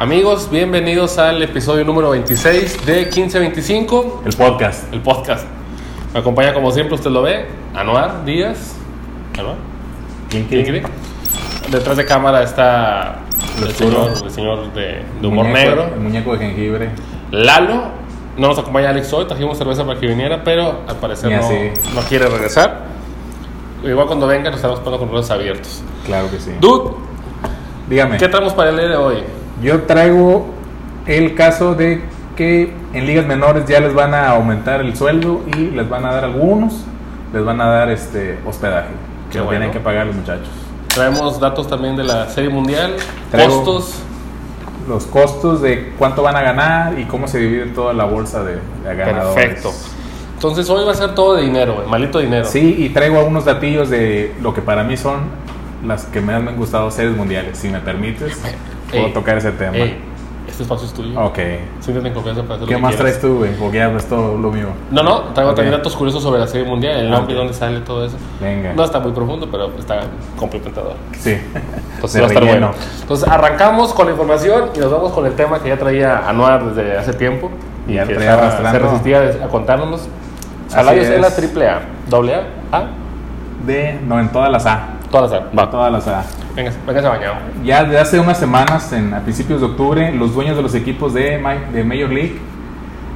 Amigos, bienvenidos al episodio número 26 de 1525, El podcast. el podcast. Me acompaña como siempre, usted lo ve, Anuar Díaz. Anuar. ¿Quién ¿Quién cree? Detrás de cámara está el señor, el señor de, de humor Muñeco- negro, El muñeco de jengibre. Lalo. No nos acompaña Alex hoy, trajimos cerveza para que viniera, pero al parecer no, no quiere regresar. Igual cuando venga nos estamos poniendo con los abiertos. Claro que sí. Dude, Dígame. ¿qué traemos para el día de hoy? Yo traigo el caso de que en ligas menores ya les van a aumentar el sueldo y les van a dar algunos, les van a dar este hospedaje. Que Qué bueno. tienen que pagar los muchachos. Traemos datos también de la Serie Mundial, Traigo- costos. Los costos de cuánto van a ganar y cómo se divide toda la bolsa de, de ganadores. Perfecto. Entonces hoy va a ser todo de dinero, güey, malito dinero. Sí, y traigo algunos datillos de lo que para mí son las que más me han gustado series mundiales. Si me permites, puedo Ey, tocar ese tema. Ey, este espacio es tuyo. Ok. Siéntete en confianza para hacer lo ¿Qué que más quieras. traes tú, güey? Porque ya es todo lo mío. No, no, traigo Ok. también datos curiosos sobre la Serie Mundial, el nombre y Ok. dónde sale todo eso. Venga. No está muy profundo, pero está complementador. Sí. Entonces va a estar bueno. Entonces arrancamos con la información y nos vamos con el tema que ya traía Anuar desde hace tiempo y Ya que estaba- se resistía a contárnoslos. Salarios en la triple A, doble A, A, De, no, en todas las A. todas las A. Va. Todas las A. Venga, véngase bañado. Ya desde hace unas semanas, en, a principios de octubre, los dueños de los equipos de, de Major League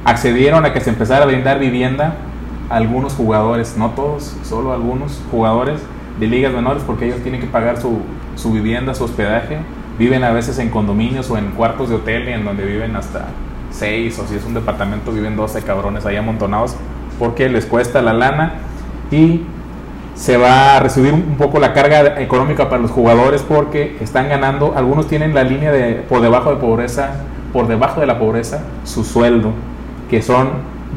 accedieron a que se empezara a brindar vivienda a algunos jugadores, no todos, solo algunos jugadores de ligas menores, porque ellos tienen que pagar su, su vivienda, su hospedaje. Viven a veces en condominios o en cuartos de hotel en donde viven hasta seis o si es un departamento viven 12 cabrones ahí amontonados porque les cuesta la lana y se va a recibir un poco la carga económica para los jugadores porque están ganando, algunos tienen la línea de por debajo de pobreza, por debajo de la pobreza, su sueldo, que son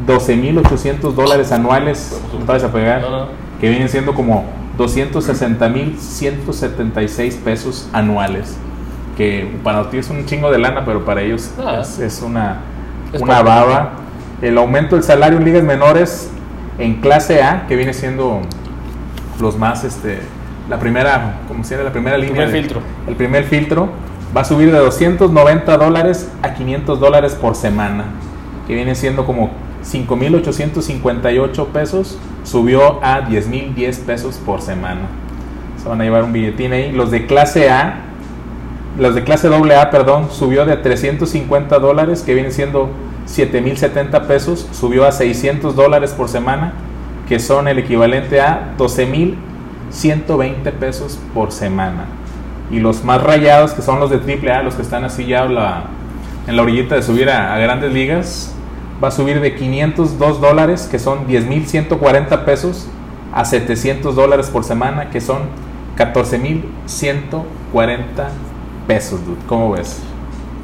12.800 dólares anuales, no te vayas a pegar, No, no. que vienen siendo como 260.176 pesos anuales, que para ti es un chingo de lana, pero para ellos Ah. es, es una, Es una baba. El aumento del salario en ligas menores en clase A, que viene siendo los más, este, la primera, como si era la primera línea. primer de- filtro. El primer filtro va a subir de 290 dólares a 500 dólares por semana, que viene siendo como 5.858 pesos, subió a 10.010 pesos por semana. Se van a llevar un billetín ahí. Los de clase A, los de clase AA, perdón, subió de 350 dólares, que viene siendo 7.070 pesos, subió a 600 dólares por semana, que son el equivalente a 12.120 pesos por semana. Y los más rayados, que son los de AAA, los que están así ya en la orillita de subir a, a grandes ligas, va a subir de 502 dólares, que son 10.140 pesos, a 700 dólares por semana, que son 14.140 pesos, dude. ¿Cómo ves?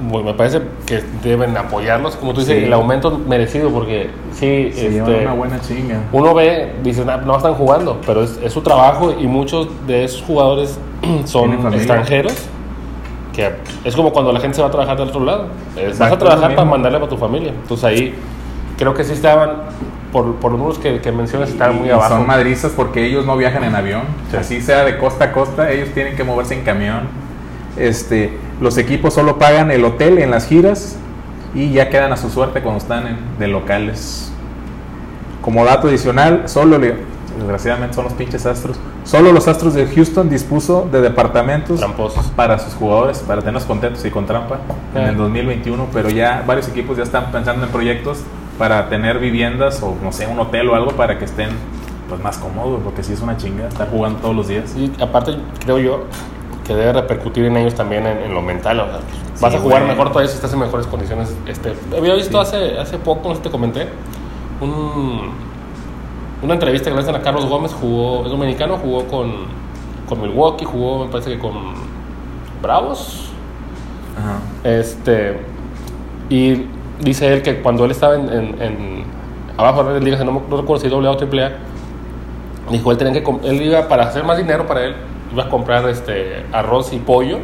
Bueno, me parece que deben apoyarlos, como tú dices, Sí. el aumento merecido, porque sí, Se este, una buena chinga. uno ve, dice, "Nah, no están jugando, pero es, es su trabajo y muchos de esos jugadores son extranjeros, que es como cuando la gente se va a trabajar del otro lado. Es, vas a Exacto, trabajar para mandarle para tu familia. Entonces ahí creo que sí estaban, por, por los números que, que mencionas, estaban muy abajo. Son madrizas porque ellos no viajan en avión. Sí. Así sea de costa a costa, ellos tienen que moverse en camión. Este, los equipos solo pagan el hotel en las giras y ya quedan a su suerte cuando están en- de locales. Como dato adicional, solo le- desgraciadamente son los pinches astros. Solo los astros de Houston dispuso de departamentos Tramposos. para sus jugadores, para tenerlos contentos y con trampa en Eh. el 2021, pero ya varios equipos ya están pensando en proyectos para tener viviendas o no sé, un hotel o algo para que estén pues más cómodos, porque si es una chinga estar jugando todos los días. Y aparte, creo yo que debe repercutir en ellos también en, en lo mental. o sea, vas Sí, a jugar mejor todavía si estás en mejores condiciones. Este, había visto Sí. hace, hace poco, no sé si te comenté, un, una entrevista que le hacen a Carlos Gómez. Jugó, es dominicano, jugó con, con Milwaukee, jugó, me parece que con Bravos. Ajá. Este, y dice él que cuando él estaba en, en- en- abajo de las ligas, no, no recuerdo si doble A o triple A, dijo él tenía que él iba para hacer más dinero para él, iba a comprar este arroz y pollo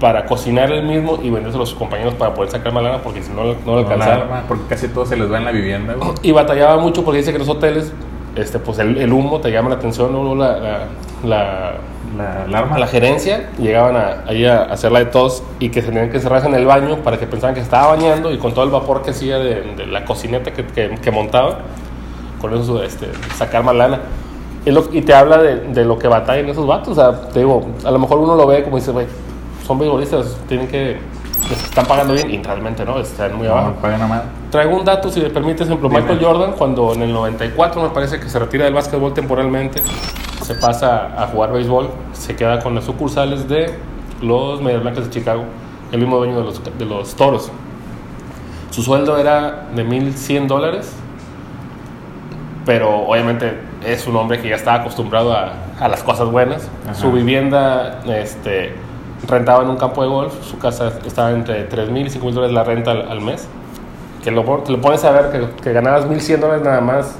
para cocinar él mismo y venderse a los compañeros para poder sacar más lana porque si no, no le No la alcanzaba. porque casi todo se les va en la vivienda, güey. Y batallaba mucho porque dice que los hoteles este, pues el, el humo te llama la atención, luego la, la, la, La alarma. la gerencia, llegaban a, ahí a hacerla de tos y que se tenían que encerrarse en el baño para que pensaban que se estaba bañando y con todo el vapor que hacía de, de la cocineta que, que, que montaba, con eso este, sacar más lana. Y, lo- y te habla de, de lo que batallan esos vatos. O sea, te digo, a lo mejor uno lo ve como dice, güey, son beisbolistas, tienen que. les están pagando bien y realmente no, están muy abajo. No, pagan nada más. Traigo un dato, si me permites, ejemplo, Dime. Michael Jordan, cuando en el 94 me parece que se retira del básquetbol temporalmente, se pasa a jugar béisbol, se queda con las sucursales de los Medias Blancas de Chicago, el mismo dueño de los, de los toros. Su sueldo era de 1.100 dólares, pero obviamente es un hombre que ya estaba acostumbrado a, a las cosas buenas. Ajá. Su vivienda este, rentaba en un campo de golf, su casa estaba entre 3.000 y 5.000 dólares la renta al, al mes. Que lo, te lo pones a ver que, que ganabas 1.100 dólares nada más,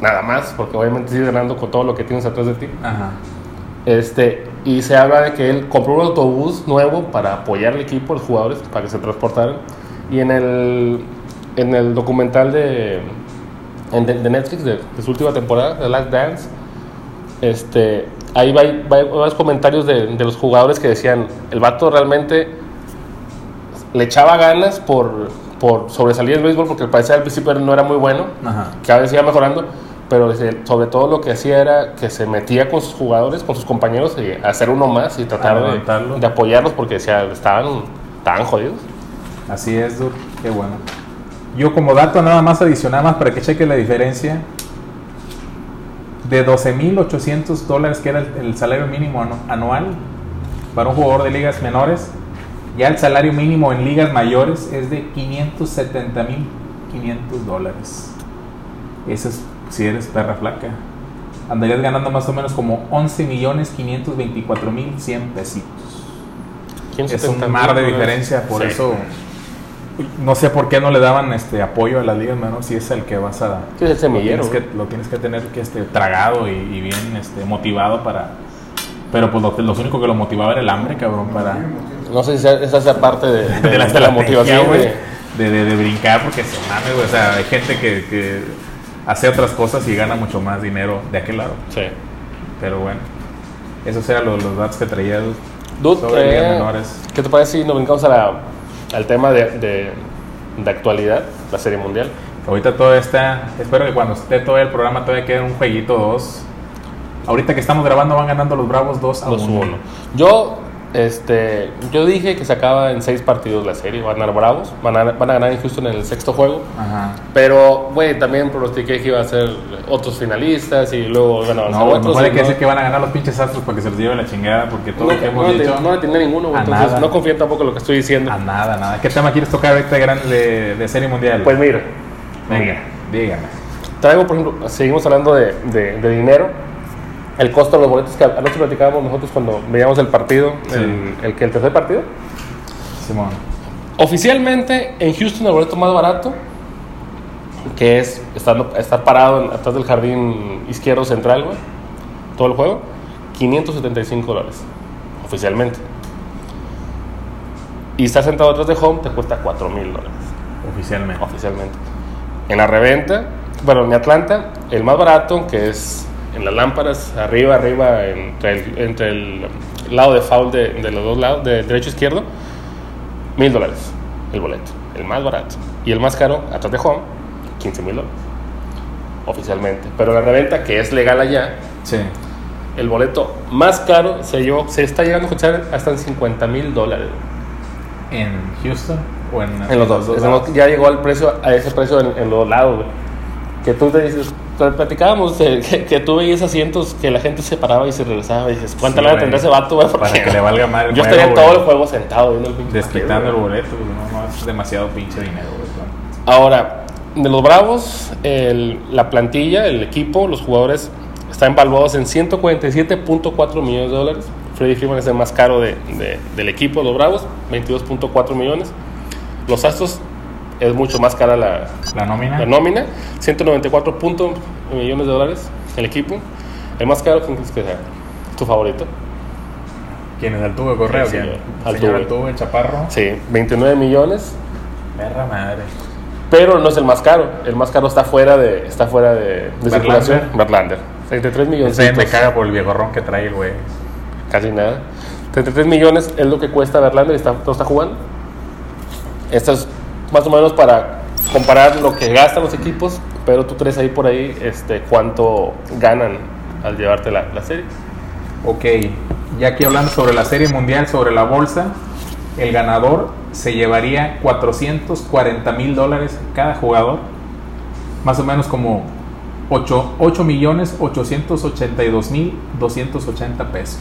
nada más, porque obviamente sigues ganando con todo lo que tienes atrás de ti. Ajá. Este, y se habla de que él compró un autobús nuevo para apoyar al equipo, los jugadores, para que se transportaran. Y en el, en el documental de, en- de, de Netflix de, de su última temporada, The Last Dance, este, ahí va, va- hay varios comentarios de, de los jugadores que decían, el vato realmente le echaba ganas por, por sobresalir el béisbol, porque al parecer al principio no era muy bueno, Ajá. cada vez iba mejorando, pero sobre todo lo que hacía era que se metía con sus jugadores, con sus compañeros, y hacer uno más y tratar de, apoyarlos porque decía, estaban, estaban jodidos. Así es, dude. Qué bueno. Yo como dato nada más adicional más para que cheque la diferencia. De 12.800 dólares que era el, el salario mínimo anu- anual para un jugador de ligas menores, ya el salario mínimo en ligas mayores es de 570.500 dólares. Eso es si eres perra flaca. Andarías ganando más o menos como 11.524.100 pesitos. ¿Quién Es 70 un mar de mil dólares? diferencia, por Sí. eso no sé por qué no le daban este apoyo a las ligas menores si es el que vas a Sí, es el lo tienes que, lo tienes que tener que este tragado y, y bien este motivado para pero pues lo, lo único que lo motivaba era el hambre cabrón para No sé si esa sea parte de, de- de la, de la motivación. güey, de- de, de, de brincar porque se mame güey o sea hay gente que, que hace otras cosas y gana mucho más dinero de aquel lado sí. pero bueno esos eran los, los datos que traía Dude, sobre ligas eh, menores ¿Qué te parece si nos brincamos a la- al tema de, de, de actualidad, la Serie Mundial? Ahorita todo está. Espero que cuando esté todo el programa todavía quede un jueguito 2. Ahorita que estamos grabando van ganando los Bravos 2 a 2 1. 1. Yo, este, yo dije que se acaba en 6 partidos la serie. Van a ganar Bravos, van a, van a ganar en Houston en el sexto juego. Ajá. Pero, güey, también pronostiqué que iba a ser otros finalistas y luego van a avanzar No, güey, otros. mejor hay que no- decir que van a ganar los pinches astros para que se les lleve la chingada, porque todo no, lo que hemos no, le- dicho. no a ninguno, güey, entonces nada. no confío tampoco en lo que estoy diciendo. A nada, nada. ¿Qué tema quieres tocar ahorita gran de, de Serie Mundial? Pues mira, venga, dígame. Traigo, por ejemplo, seguimos hablando de, de- de dinero. El costo de los boletos que anoche platicábamos nosotros cuando veíamos el partido, Sí. el, el que el tercer partido. Simón. Oficialmente en Houston el boleto más barato, que es estando, estar parado en- atrás del jardín izquierdo central, güey, todo el juego, 575 dólares. Oficialmente. Y estar sentado atrás de home te cuesta 4 mil dólares Oficialmente. oficialmente. En la reventa, bueno, en Atlanta, el más barato, que es en las lámparas, arriba, arriba, entre el, entre el lado de foul de, de los dos lados, de derecho e izquierdo, mil dólares el boleto, el más barato. Y el más caro, atrás de home, 15 mil dólares, oficialmente. Pero la reventa, que es legal allá, Sí. el boleto más caro se, llevó- se está llegando a escuchar hasta en 50 mil dólares. ¿En Houston o en, En los dos. Como- ya llegó al precio, a ese precio en, en los dos lados, güey. Que tú te dices, platicábamos de que, que tú veías asientos que la gente se paraba y se regresaba y dices, ¿cuánta Sí, güey. tendrá ese vato, güey? Para Porque que le valga el Yo juego, estaría todo el juego sentado viendo el el boleto, no, no, es demasiado pinche dinero. Ahora, de los Bravos, el- la plantilla, el equipo, los jugadores están evaluados en 147.4 millones de dólares. Freddy Freeman es el más caro de- de- del equipo, los Bravos, 22.4 millones. Los Astros es mucho más cara la, La nómina. la nómina, 194 puntos millones de dólares el equipo. El más caro, ¿quién crees que sea? ¿Tu favorito? ¿Quién es Altuve Correa? Sí, ¿Quién? sí, ¿El Altuve. Altuve, Chaparro. Sí, 29 millones. Perra madre. Pero no es el más caro. El más caro está fuera de, está fuera de, de circulación. Verlander. 33 millones. Ese me caga por el viejorrón que trae el güey. Casi nada. 33 millones es lo que cuesta Verlander y está, no está jugando. Esto es más o menos para comparar lo que gastan los equipos, pero tú traes ahí por ahí este, cuánto ganan al llevarte la, la serie. Ok, ya aquí hablando sobre la serie mundial, sobre la bolsa, el ganador se llevaría 440 mil dólares cada jugador, más o menos como 8, 8 millones 882 mil 280 pesos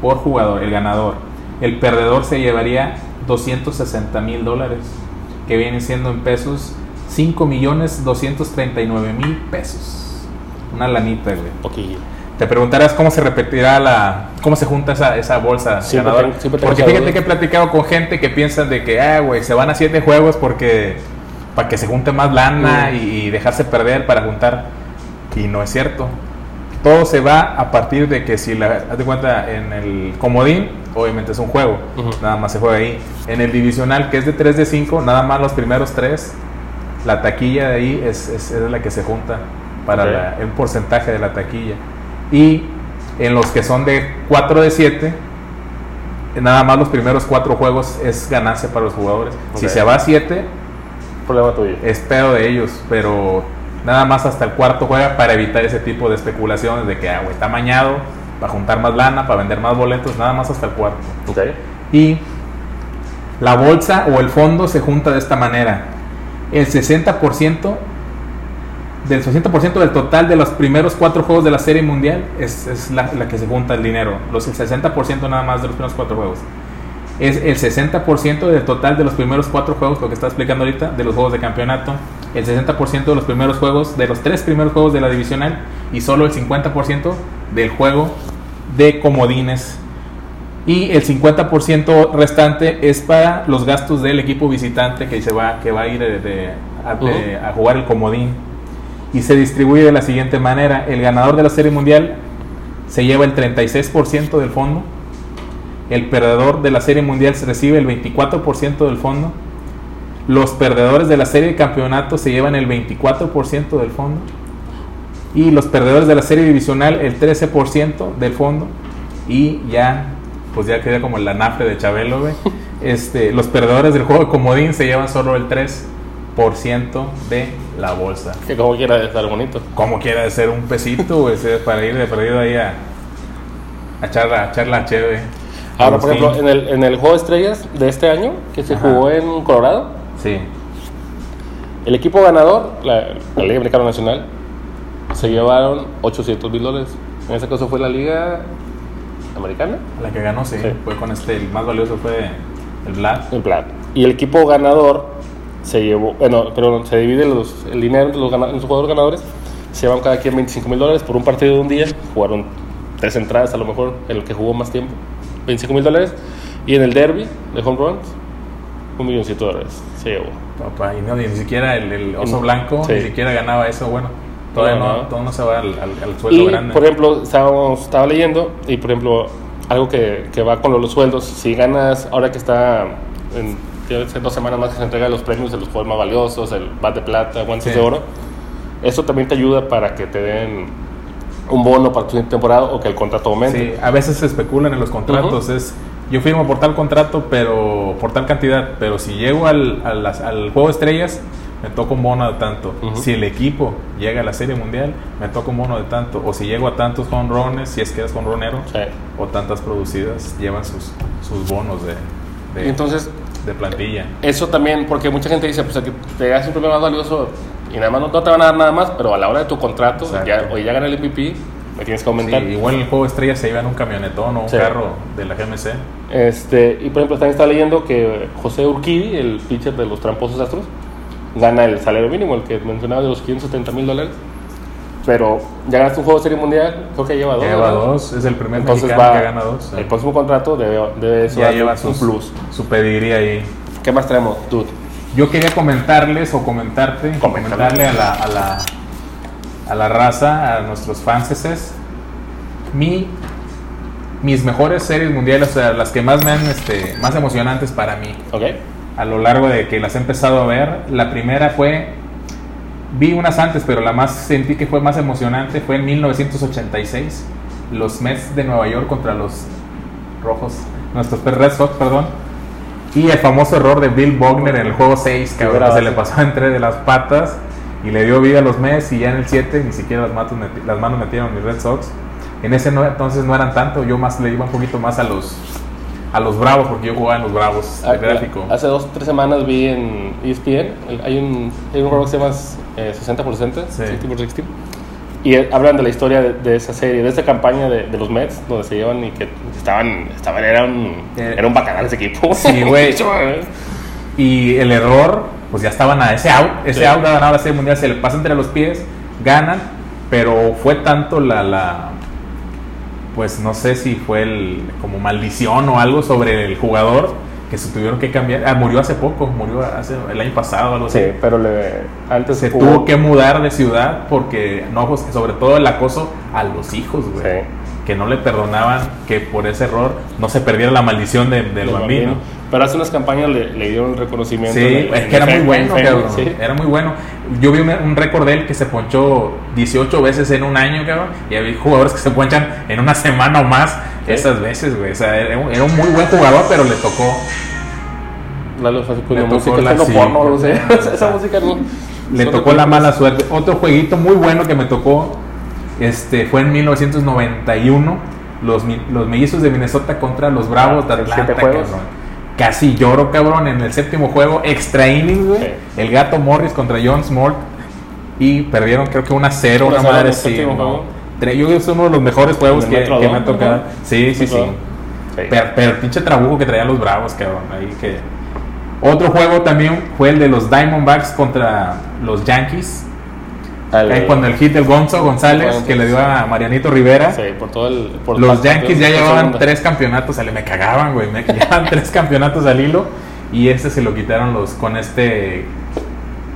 por jugador, el ganador. El perdedor se llevaría 260 mil dólares, que viene siendo en pesos 5 millones 239 mil pesos. Una lanita, güey. Poquillo. Te preguntarás cómo se repetirá la. cómo se junta esa, esa bolsa Siempre ganadora. siempre porque fíjate que he platicado con gente que piensan de que, ah, güey, se van a siete juegos porque. para que se junte más lana Mm. y, y dejarse perder para juntar. Y no es cierto. Todo se va a partir de que si la. haz de cuenta, en el comodín, obviamente es un juego. Nada más se juega ahí. En el divisional, que es de 3 de 5, nada más los primeros tres. La taquilla de ahí es, es, es la que se junta para Ok. la- el porcentaje de la taquilla. Y en los que son de 4 de 7, nada más los primeros cuatro juegos es ganancia para los jugadores. Si se va a 7, Problema tuyo. es pedo de ellos, pero nada más hasta el cuarto juega para evitar ese tipo de especulaciones de que, ah, güey, está mañado para juntar más lana, para vender más boletos, nada más hasta el cuarto. Ok. Y la bolsa o el fondo se junta de esta manera. El 60% del 60% del total de los primeros cuatro juegos de la serie mundial es, es la, la que se junta el dinero. Los, el 60% nada más de los primeros cuatro juegos. Es el 60% del total de los primeros cuatro juegos, lo que está explicando ahorita, de los juegos de campeonato. El 60% de los primeros juegos, de los tres primeros juegos de la divisional. Y solo el 50% del juego de comodines. Y el 50% restante es para los gastos del equipo visitante que se va que va a ir de- de- a, de- a jugar el comodín. Y se distribuye de la siguiente manera. El ganador de la serie mundial se lleva el 36% del fondo. El perdedor de la serie mundial se recibe el 24% del fondo los perdedores de la serie de campeonato se llevan el 24% del fondo y los perdedores de la serie divisional el 13% del fondo y ya pues ya queda como el anafre de Chabelo, güey. Este, los perdedores del juego de comodín se llevan solo el 3% de la bolsa. Que como quiera estar bonito. Como quiera de ser un pesito, güey, para ir de perdido ahí a, a echar, a echar la cheve. Ahora, por ejemplo, en el, en el juego de estrellas de este año, que se Ajá. jugó en Colorado, Sí, el equipo ganador, la, la Liga Americana Nacional, se llevaron 800 mil dólares. En este caso fue la Liga Americana, la que ganó, sí, Sí. fue con este, el más valioso fue el Vlad. en plan. Y el equipo ganador se llevó, bueno, pero se divide los, el dinero entre los, los jugadores ganadores. Se llevan cada quien 25 mil dólares por un partido de un día. Jugaron tres entradas, a lo mejor, el que jugó más tiempo. 25 mil dólares. Y en el derby de home runs, un milloncito de dólares se llevó. Papá, y no, ni siquiera el, el oso No, blanco, sí. ni siquiera ganaba eso, bueno. Todavía No, no, todo no se va al, al, al sueldo Y, grande. por ejemplo, estábamos, estaba leyendo, y por ejemplo, algo que, que va con lo- los sueldos, si ganas, ahora que está, en dos semanas más que se entrega los premios de los jugadores más valiosos, el bat de plata, guantes Sí. de oro, eso también te ayuda para que te den un bono para tu temporada o que el contrato aumente. Sí, a veces se especulan en los contratos. Es, yo firmo por tal contrato, pero por tal cantidad. Pero si llego al, al, al juego de estrellas, me toca un bono de tanto. Si el equipo llega a la Serie Mundial, me toca un bono de tanto. O si llego a tantos honrones, si es que eres honronero, Sí. o tantas producidas, llevan sus, sus bonos de, de, entonces, de plantilla. eso también, porque mucha gente dice, pues que te das un premio más valioso y nada más no, no te van a dar nada más, pero a la hora de tu contrato, Exacto. ya, o ya gané el MVP, me tienes que aumentar. Sí, igual en el juego de estrellas se llevan un camionetón o un Sí. carro de la GMC. Este, y por ejemplo, también está leyendo que José Urquidi, el pitcher de los tramposos astros, gana el salario mínimo, el que mencionaba de los 570 mil dólares. Pero ya ganaste un juego de serie mundial, creo que lleva dos. Lleva ¿verdad? dos, es el primer Entonces mexicano va, que gana dos. el próximo contrato debe, debe ya lleva un plus. su pedigrí ahí. ¿Qué más traemos, dude? Yo quería comentarles o comentarte, Coméntame. comentarle a la, a la, a la raza, a nuestros fanses, mi, mis mejores series mundiales, o sea, las que más me han, este, más emocionantes para mí. A lo largo de que las he empezado a ver. La primera fue, vi unas antes, pero la más sentí que fue más emocionante fue en 1986, los Mets de Nueva York contra los Rojos, nuestros Red Sox, perdón. Y el famoso error de Bill Bogner en el juego 6, que ahora se le pasó entre de las patas y le dio vida a los Mets y ya en el 7 ni siquiera las manos, las manos metieron mis Red Sox. En ese no, entonces no eran tanto, yo más le iba un poquito más a los a los Bravos, porque yo jugaba en los Bravos, el Ah, gráfico. Hace dos tres semanas vi en ESPN, el- hay un, hay un juego que se llama eh, 60 por 60, Sí. 60 por 60, y eh, hablan de la historia de, de esa serie, de esa campaña de, de los Mets, donde se llevan y que estaban, estaban era un, Eh, era un bacanal ese equipo. sí, güey. Eh. Y el error, pues ya estaban a ese out, ese Sí. out ganado la serie mundial, se le pasa entre los pies, ganan, pero fue tanto la, la pues no sé si fue el, como maldición o algo sobre el jugador que se tuvieron que cambiar. Ah, murió hace poco, murió hace el año pasado, algo así. Sí, pero le, antes Se tuvo que mudar de ciudad porque, no, pues, sobre todo el acoso a los hijos, güey. Sí. Que no le perdonaban que por ese error no se perdiera la maldición de- del del bambino. Pero hace unas campañas le, le dieron el reconocimiento. Sí, en- es que era muy bueno, cabrón. Sí. Era muy bueno. Yo vi un, récord de él que se ponchó 18 veces en un año, cabrón. Y hay jugadores que se ponchan en una semana o más Sí. esas veces, güey. O sea, era un, era un muy buen jugador, pero le tocó. La tocó música, la- sí, porno, no sé. Esa música no. Le tocó la mala suerte. Otro jueguito muy bueno que me tocó este, fue en 1991. Los, los mellizos de Minnesota contra los Bravos de Ah, ¿en Atlanta, siete juegos? cabrón. Casi lloro, cabrón, en el séptimo juego. Extra innings, güey. Sí. El gato Morris contra John Smart. Y perdieron, creo que una cero, Una madre sí. ¿no? Yo creo que es uno de los mejores juegos ¿En que, me ha tocado. Sí, sí, sí. Pero el pinche trabuco que traían los bravos, cabrón. Ahí que... Otro juego también fue el de los Diamondbacks contra los Yankees. Al- Ahí cuando el hit del Gonzo González, González. que le dio a Marianito Rivera. Sí, por todo el. por Los Yankees ya llevaban tres campeonatos, al- me cagaban, güey, me llevaban tres campeonatos al hilo y este se lo quitaron los con este,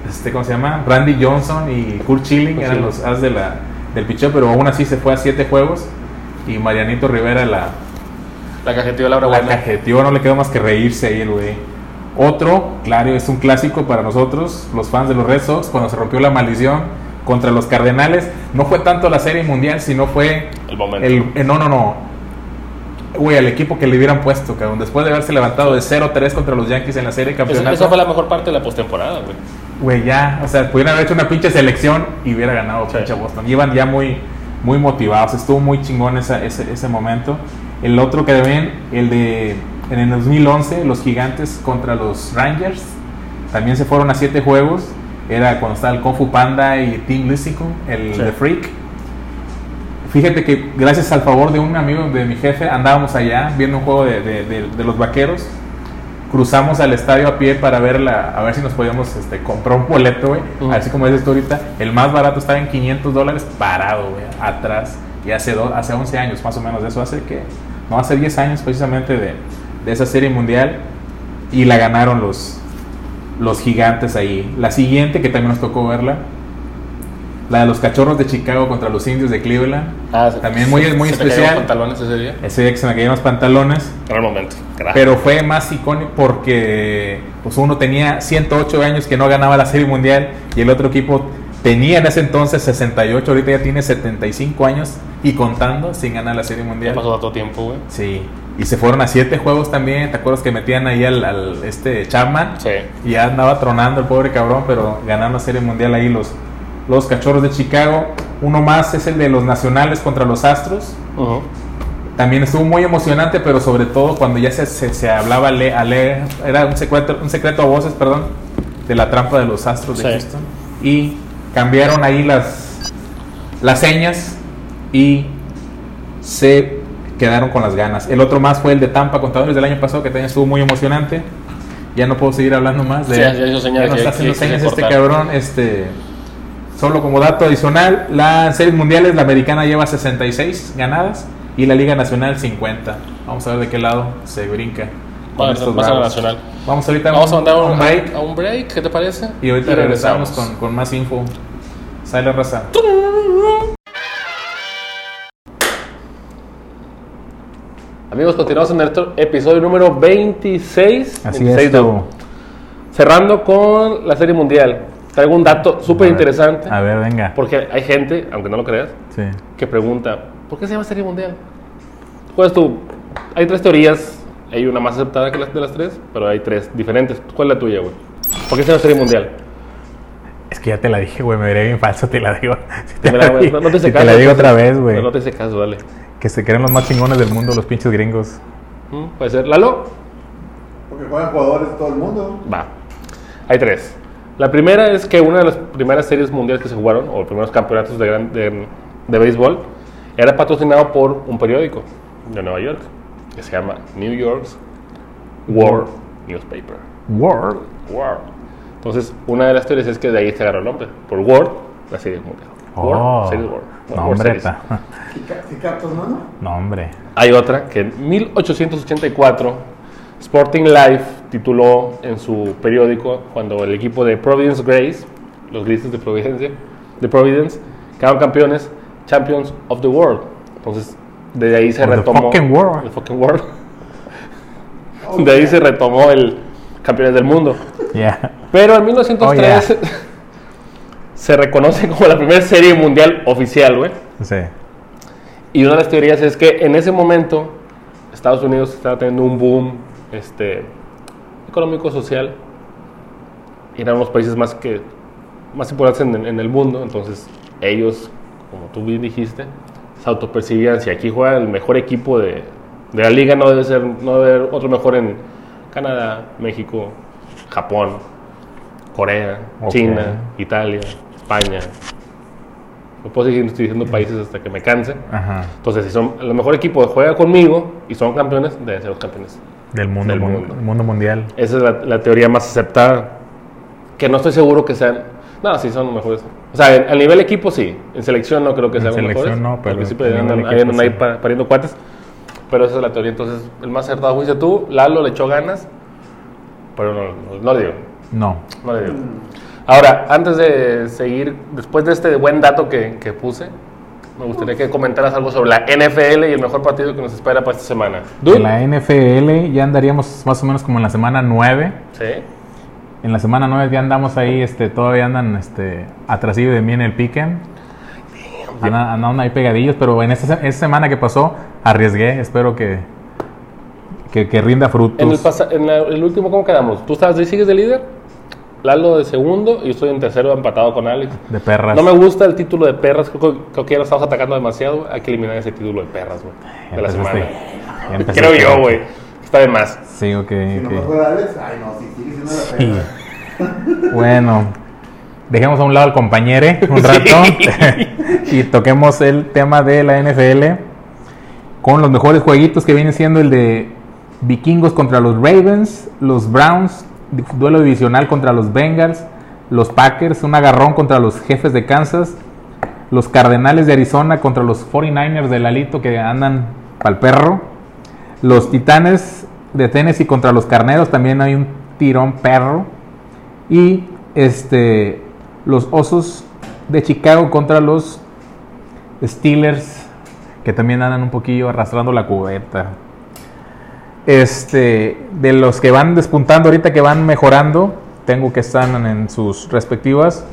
este ¿cómo se llama? Randy Johnson y Kurt Schilling eran los as de la, del picheo, pero aún así se fue a siete juegos y Marianito Rivera la, La cajeteó la Buena. cajeteó, no le quedó más que reírse ahí el güey. Otro, claro, es un clásico para nosotros, los fans de los Red Sox, cuando se rompió la maldición contra los Cardenales. No fue tanto la serie mundial, sino fue El momento. el, eh, no, no, no. Güey, al equipo que le hubieran puesto, cabrón. Después de haberse levantado de 0-3 contra los Yankees en la serie Esa, campeonato. esa fue la mejor parte de la postemporada, güey. Güey, ya, o sea, pudieran haber hecho una pinche selección y hubiera ganado Sí. pinche Boston. Iban ya muy, muy motivados. Estuvo muy chingón esa- ese, ese momento. El otro que ven, el de en el 2011, los Gigantes contra los Rangers. También se fueron a siete juegos. Era cuando estaba el Kung Fu Panda y Team Lissico, el Sí. de Freak. Fíjate que gracias al favor de un amigo de mi jefe andábamos allá viendo un juego de, de- de- de los vaqueros. Cruzamos al estadio a pie para verla, a ver si nos podíamos este, comprar un boleto, güey. Así como dices tú ahorita, el más barato estaba en 500 dólares parado, güey, atrás. Y hace, do- hace 11 años más o menos de eso, hace que, no, hace 10 años precisamente de, de esa serie mundial. Y la ganaron los, los gigantes ahí. La siguiente, que también nos tocó verla, la de los cachorros de Chicago contra los indios de Cleveland. Ah, También muy- se- muy se te especial. los pantalones ese día. Ese día que se me cayeron los pantalones. Gran momento. Pero fue más icónico porque pues uno tenía 108 años que no ganaba la Serie Mundial y el otro equipo tenía en ese entonces 68, ahorita ya tiene 75 años y contando sin ganar la Serie ya Mundial. pasó tanto tiempo, güey. Sí, y se fueron a siete juegos también, ¿te acuerdas que metían ahí al, al, este Chapman? Sí. Y ya andaba tronando el pobre cabrón, pero ganando la Serie Mundial ahí los, los cachorros de Chicago. Uno más es el de los nacionales contra los Astros. Ujú. También estuvo muy emocionante, pero sobre todo cuando ya se, se, se hablaba, le, a le- era un secreto, un secreto a voces, perdón, de la trampa de los Astros de Sí. Houston. Y cambiaron ahí las, las señas y se quedaron con las ganas. El otro más fue el de Tampa Contadores del año pasado, que también estuvo muy emocionante. Ya no puedo seguir hablando más de Sí, ya ya nos que- está haciendo señas este cabrón. Este, solo como dato adicional, las series mundiales, la americana lleva 66 ganadas y la Liga Nacional 50. Vamos a ver de qué lado se brinca. con Vamos, a la bravos. nacional. Vamos ahorita Vamos a mandar un, break a un break, ¿qué te parece? y ahorita regresamos con, con más info. Sale raza. Amigos, continuamos en nuestro episodio número 26. Así 26 es, cerrando con la Serie Mundial. Traigo un dato súper interesante. A ver, venga. Porque hay gente, aunque no lo creas, Sí. que pregunta, ¿por qué se llama Serie Mundial? ¿Cuál es tu...? Hay tres teorías, hay una más aceptada que las de las tres, pero hay tres diferentes. ¿Cuál es la tuya, güey? ¿Por qué se llama Serie Mundial? Es que ya te la dije, güey. Me vería bien falso, te la digo. Si te, la, digo- no, no te si te la digo otra vez, güey. No, no te hice caso, dale. Que se creen los más chingones del mundo, los pinches gringos. Mm, Puede ser. ¿Lalo? Porque juegan jugadores de todo el mundo. Va. Hay tres. La primera es que una de las primeras series mundiales que se jugaron, o los primeros campeonatos de, gran- de, de béisbol, era patrocinado por un periódico de Nueva York, que se llama New York's World Newspaper. World. World. Entonces, una de las teorías es que de ahí se agarró el nombre. Por World, la serie mundial. Oh. World, Series World. No, World hombre. Hombre. Hay otra que en 1884 Sporting Life tituló en su periódico cuando el equipo de Providence Grace, los grises de Providencia, de Providence, quedaron campeones, Champions of the World. Entonces, de ahí se Of the retomó. fucking world. the fucking world. De ahí se retomó el campeones del mundo. Ya. Pero en 1903 se reconoce como la primera serie mundial oficial, güey. Sí. Y una de las teorías es que en ese momento Estados Unidos estaba teniendo un boom este, económico, social. Y eran los países más, que, más importantes en, en el mundo. Entonces ellos, como tú bien dijiste, se autopercibían. Si aquí juega el mejor equipo de, de la liga, no debe, ser, no debe haber otro mejor en Canadá, México, Japón, Corea. China, Italia, España. No puedo seguir diciendo países hasta que me canse. Ajá. Entonces, si son el mejor equipo juega conmigo y son campeones, deben ser los campeones. Del mundo, Del mun- mundo. mundo mundial. Esa es la, la teoría más aceptada. Que no estoy seguro que sean. No, sí son los mejores. O sea, en- a nivel equipo sí. En selección no creo que En sean los selección mejores. no, pero Porque nivel andan, equipo andan ahí sí. pariendo cuates. Pero esa es la teoría. Entonces, el más acertado fuiste tú. Lalo le echó ganas. Pero no, no, le digo. No. No le digo. Ahora, antes de seguir, después de este buen dato que, que puse, me gustaría que comentaras algo sobre la NFL y el mejor partido que nos espera para esta semana. En la NFL ya andaríamos más o menos como en la semana 9. Sí. En la semana 9 ya andamos ahí, este, todavía andan este, atrasillo de mí en el piquen. Andan, andan ahí pegadillos, pero en esta, esta semana que pasó arriesgué, espero que, que, que rinda frutos. En el, pasa- en la- el último, ¿cómo quedamos? ¿Tú estás, sigues de líder? Lalo de segundo y yo estoy en tercero empatado con Alex. de perras. No me gusta el título de perras, creo, que- creo que ya lo estamos atacando demasiado. Hay que eliminar ese título de perras, güey. De la semana. Creo yo, güey. Está de más. Sí, ok. Si no me fuera Alex, ay no, si sigue siendo la Sí. perra. Bueno, dejemos a un lado al compañero un rato y toquemos el tema de la NFL con los mejores jueguitos que viene siendo el de Vikingos contra los Ravens, los Browns, duelo divisional contra los Bengals, los Packers, un agarrón contra los jefes de Kansas, los Cardenales de Arizona contra los 49ers de Lalito que andan pa'l perro, los Titanes de Tennessee contra los Carneros, también hay un tirón perro. Y este los Osos de Chicago contra los Steelers, que también andan un poquillo arrastrando la cubeta. Este, de los que van despuntando ahorita, que van mejorando, tengo que están en sus respectivas.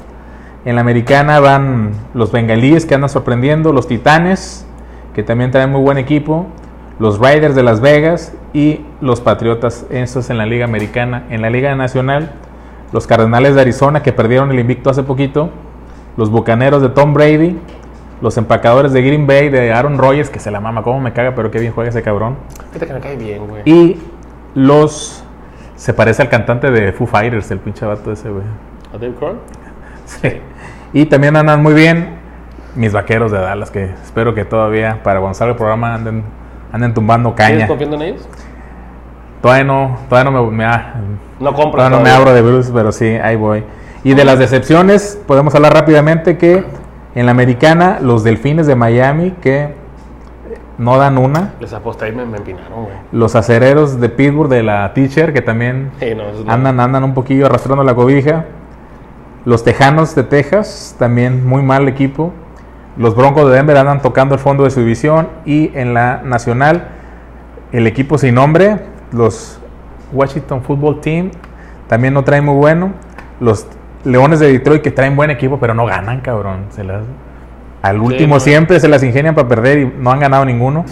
En la americana van los bengalíes que andan sorprendiendo, los titanes, que también traen muy buen equipo, los Riders de Las Vegas y los Patriotas, estos en la Liga Americana. En la Liga Nacional, los Cardenales de Arizona, que perdieron el invicto hace poquito, los Bucaneros de Tom Brady, los Empacadores de Green Bay de Aaron Rodgers, que se la mama, cómo me caga, pero qué bien juega ese cabrón. Fíjate que me cae bien, güey. Y los... Se parece al cantante de Foo Fighters, el pinche vato ese, güey. ¿A Dave Grohl? Sí. Y también andan muy bien mis vaqueros de Dallas, que espero que todavía para salga el programa anden, anden tumbando ¿Sigues caña. confiando en ellos? Todavía no, todavía no me, me ha- No compras. todavía no me abro de Bruce, pero sí, ahí voy. Y de las decepciones, podemos hablar rápidamente que en la americana, los delfines de Miami, que no dan una. Les aposté y me, me empinaron, güey. Los acereros de Pittsburgh de la Teacher, que también Sí, no, andan, andan un poquillo arrastrando la cobija. Los Tejanos de Texas, también muy mal equipo. Los Broncos de Denver andan tocando el fondo de su división. Y en la nacional, el equipo sin nombre, los Washington Football Team también no traen muy bueno. Los Leones de Detroit que traen buen equipo, pero no ganan, cabrón. Se las- al último no. siempre se las ingenian para perder y no han ganado ninguno.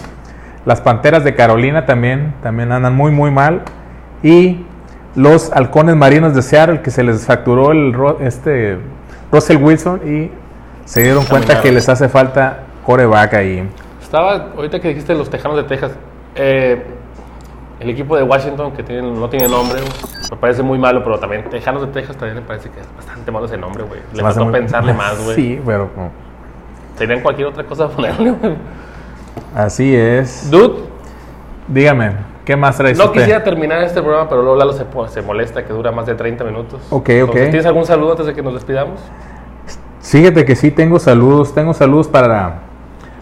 Las Panteras de Carolina también, también andan muy, muy mal. Y los Halcones Marinos de Seattle, que se les fracturó el, este, Russell Wilson y se dieron cuenta Caminaron. que les hace falta coreback ahí. Estaba, ahorita que dijiste los Tejanos de Texas, eh, el equipo de Washington, que tiene- no tiene nombre, me parece muy malo, pero también Tejanos de Texas también me parece que es bastante malo ese nombre, güey. Le faltó muy- pensarle más, güey. Sí, pero no. Tenían cualquier otra cosa ponerle, güey. así es. Dude, Dígame, ¿qué más traes no usted? quisiera terminar este programa, pero luego Lalo se, se molesta que dura más de 30 minutos. Ok, ok. Entonces, ¿Tienes algún saludo antes de que nos despidamos? Fíjate que sí tengo saludos, tengo saludos para,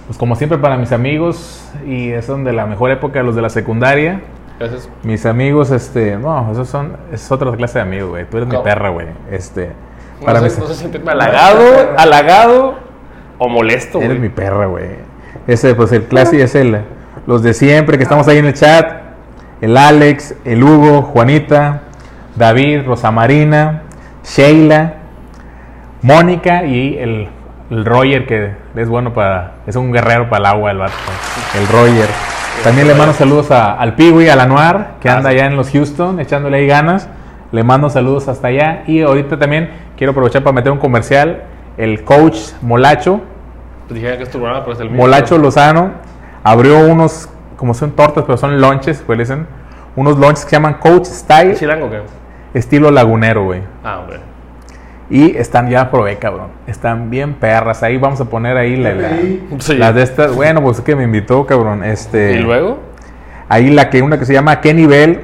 pues como siempre para mis amigos y es donde la mejor época los de la secundaria. Gracias. Mis amigos, este, no, esos son, es otra clase de amigos, güey. Tú eres mi perra, güey. Este, No, para sé, mis, no sentirme halagado, halagado o molesto, eres mi perra, güey. Ese, pues el clase es el, los de siempre que estamos ahí en el chat. El Alex, el Hugo, Juanita, David, Rosa Marina, Sheila, Mónica y el, el Roger que es bueno para, es un guerrero para el agua, el vato. El Roger. También le mando saludos a- al Piwi, al Anuar, que Ah, anda allá en los Houston, echándole ahí ganas. Le mando saludos hasta allá. Y ahorita también quiero aprovechar para meter un comercial. El coach Molacho, Pues dijera que es tu programa, pero es el mío. Molacho Lozano, abrió unos, como son tortas, pero son lunches, pues dicen, unos lunches que se llaman Coach Style, ¿Es chilango qué? estilo lagunero, güey. Ah, hombre. Y están, ya probé, cabrón. Están bien perras. Ahí vamos a poner ahí la, la- Sí. las de estas. Bueno, pues es que me invitó, cabrón. Este, ¿Y luego? Ahí la que, una que se llama ¿Qué nivel?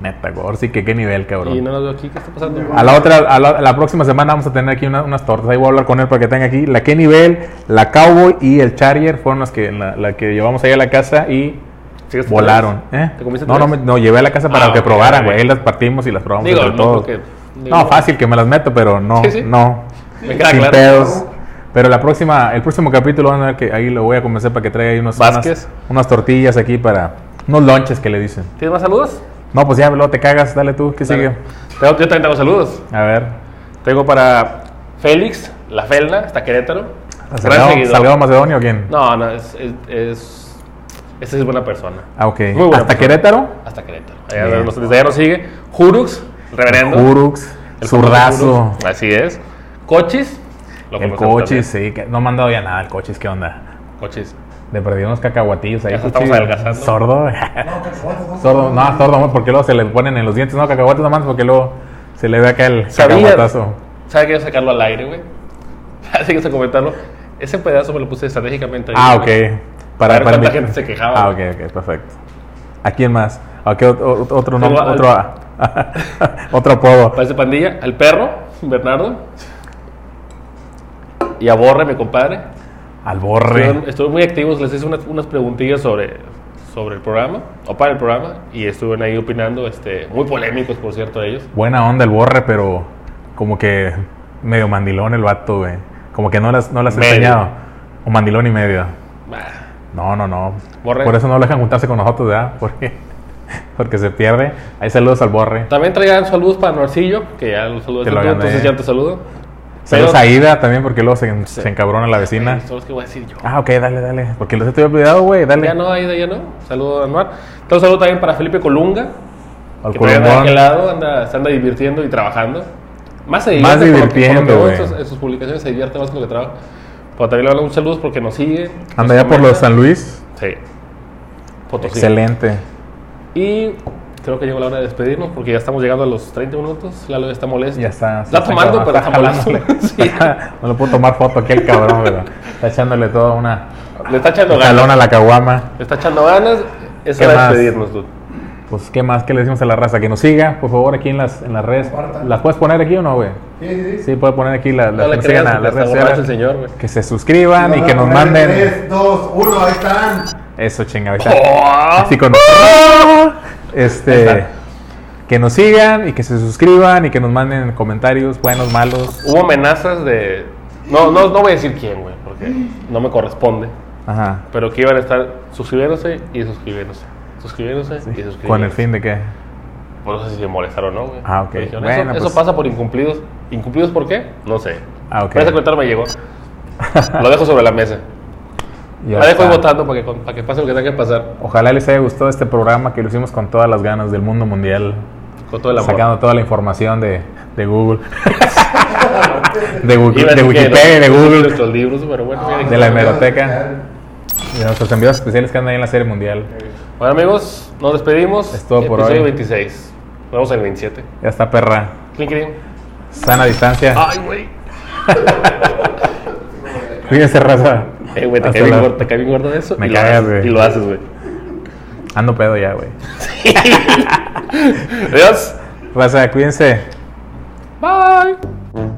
Neta, Gor, sí que qué nivel, cabrón. Y no lo veo aquí. ¿Qué está pasando? A la otra, a la, a la próxima semana vamos a tener aquí una- unas tortas. Ahí voy a hablar con él para que tenga aquí. La qué nivel, la Cowboy y el Charger fueron las que, la, la que llevamos ahí a la casa y ¿Sigues volaron. ¿eh? ¿Te comiste No, no, me- no, llevé a la casa para Ah, que probaran, güey. Ahí las partimos y las probamos Digo, entre no todos. creo que... digo, No, fácil que me las meto, pero no, Sí, sí. no. Me queda sin claro. pedos. Pero la próxima, el próximo capítulo van a ver que ahí lo voy a convencer para que traiga ahí unos, unas, unas tortillas aquí para unos lonches que le dicen. ¿Tienes más saludos? No, pues ya, luego te cagas, dale tú, ¿qué sigue? Tengo, yo también tengo saludos. A ver. Tengo para Félix, La Felna, hasta Querétaro. ¿Salgado, Macedonio o quién? No, no, es... es, es esa es buena persona. Ah, ok. Muy buena ¿Hasta persona. Querétaro? Hasta Querétaro. Allá desde allá nos sigue. Jurux, reverendo. Urux, El Zurdazo. Así es. Cochis. lo El también. sí. que no me han dado ya nada el coches, ¿qué onda? Cochis. De perdido unos cacahuatillos ahí. Ya estamos adelgazando. Sordo. sordo, no, sordo, no, porque luego se le ponen en los dientes, no, cacahuates nomás, porque luego se le ve acá el cacahuatazo. ¿Sabes que quiero sacarlo al aire, güey? Así que se comentarlo. Ese pedazo me lo puse estratégicamente ahí. Ah, ok. Para cuánta mi- gente se quejaba. Ah, ok, ok, perfecto. ¿A quién más? ¿A qué otro, otro nombre? Al- Otro, otro apodo. Parece pandilla. Al perro, Bernardo. Y a Borre, mi compadre. Al borre. Estuvieron muy activos, les hice unas, unas preguntillas sobre, sobre el programa, o para el programa, y estuvieron ahí opinando, este, muy polémicos, por cierto, ellos. Buena onda el borre, pero como que medio mandilón el vato, güey. Como que no las, no las he enseñado. O mandilón y medio. Bah, No, no, no. Borre. Por eso no lo dejan juntarse con nosotros, ¿verdad? Porque, porque se pierde. Ahí saludos al borre. También traían saludos para Norcillo, que ya los saludos Te lo entonces ya te saludo. Saludos Pero- a Ida también, porque luego se, se encabrona la vecina. Son los que voy a decir yo. Ah, ok, dale, dale. Porque los estoy olvidado, güey. Dale. Ya no, de ya no. Saludo a Anuar. Entonces, saludo también para Felipe Colunga, Al que también de aquel lado anda, se anda divirtiendo y trabajando. Más se Más divierte que divirtiendo, güey. En, sus, publicaciones se divierte más con lo que trabaja. Pero también le mando un saludo porque nos sigue. Anda ya por los San Luis. Sí. Potosí. Excelente. Y creo que llegó la hora de despedirnos porque ya estamos llegando a los 30 minutos. Lalo ya está molesto. Ya está. Está tomando, pero está molesto. Sí. no le puedo tomar foto aquí al cabrón, pero está echándole toda una Le está echando jalón a ganas. la caguama. Le está echando ganas. Es ¿Qué hora de despedirnos, dude. Pues, ¿qué más? ¿Qué le decimos a la raza? Que nos siga, por favor, aquí en las, en las redes. Compartan. ¿Las puedes poner aquí o no, güey? Sí, sí, sí. Sí, puedes poner aquí la- las No que creas, a las redes sociales. señor, güey. Que se suscriban y que nos manden. 3, 2, 1, ahí están. Eso, chinga, ahorita. ¡Oh! Así con. Ahí Este. Que nos sigan y que se suscriban y que nos manden comentarios buenos, malos. Hubo amenazas de. No, no, no voy a decir quién, güey, porque no me corresponde. Ajá. Pero que iban a estar suscribiéndose y suscribiéndose. Suscribiéndose y suscribiéndose. Con el fin de que. Pues no sé si se molestaron o no, güey. Ah, ok. Me dijeron, Bueno, eso, pues- eso pasa por incumplidos. ¿Incumplidos por qué? No sé. Ah, ok. Pero ese comentario me llegó. Lo dejo sobre la mesa. Ya La dejo ahí está. votando para que, para que pase lo que tenga que pasar. Ojalá les haya gustado este programa que lo hicimos con todas las ganas del mundo mundial, Con todo el amor. sacando toda la información de, de Google, de, a de Wikipedia, de Google, Nuestros libros, pero bueno. ya de la hemeroteca, de nuestros enviados especiales que andan ahí en la serie mundial. Bueno, amigos, nos despedimos. Es todo por Episodio hoy. 26. Nos vemos en el 27. Ya está perra, ¿Quién creen? sana distancia. Ay, güey. Cuídense, raza. Eh, güey, te cae bien la- gordo- te cae bien gordo eso. Me y lo cagas, haces, güey. Y lo haces, güey. Ando pedo ya, güey. Adiós. Raza, cuídense. Bye.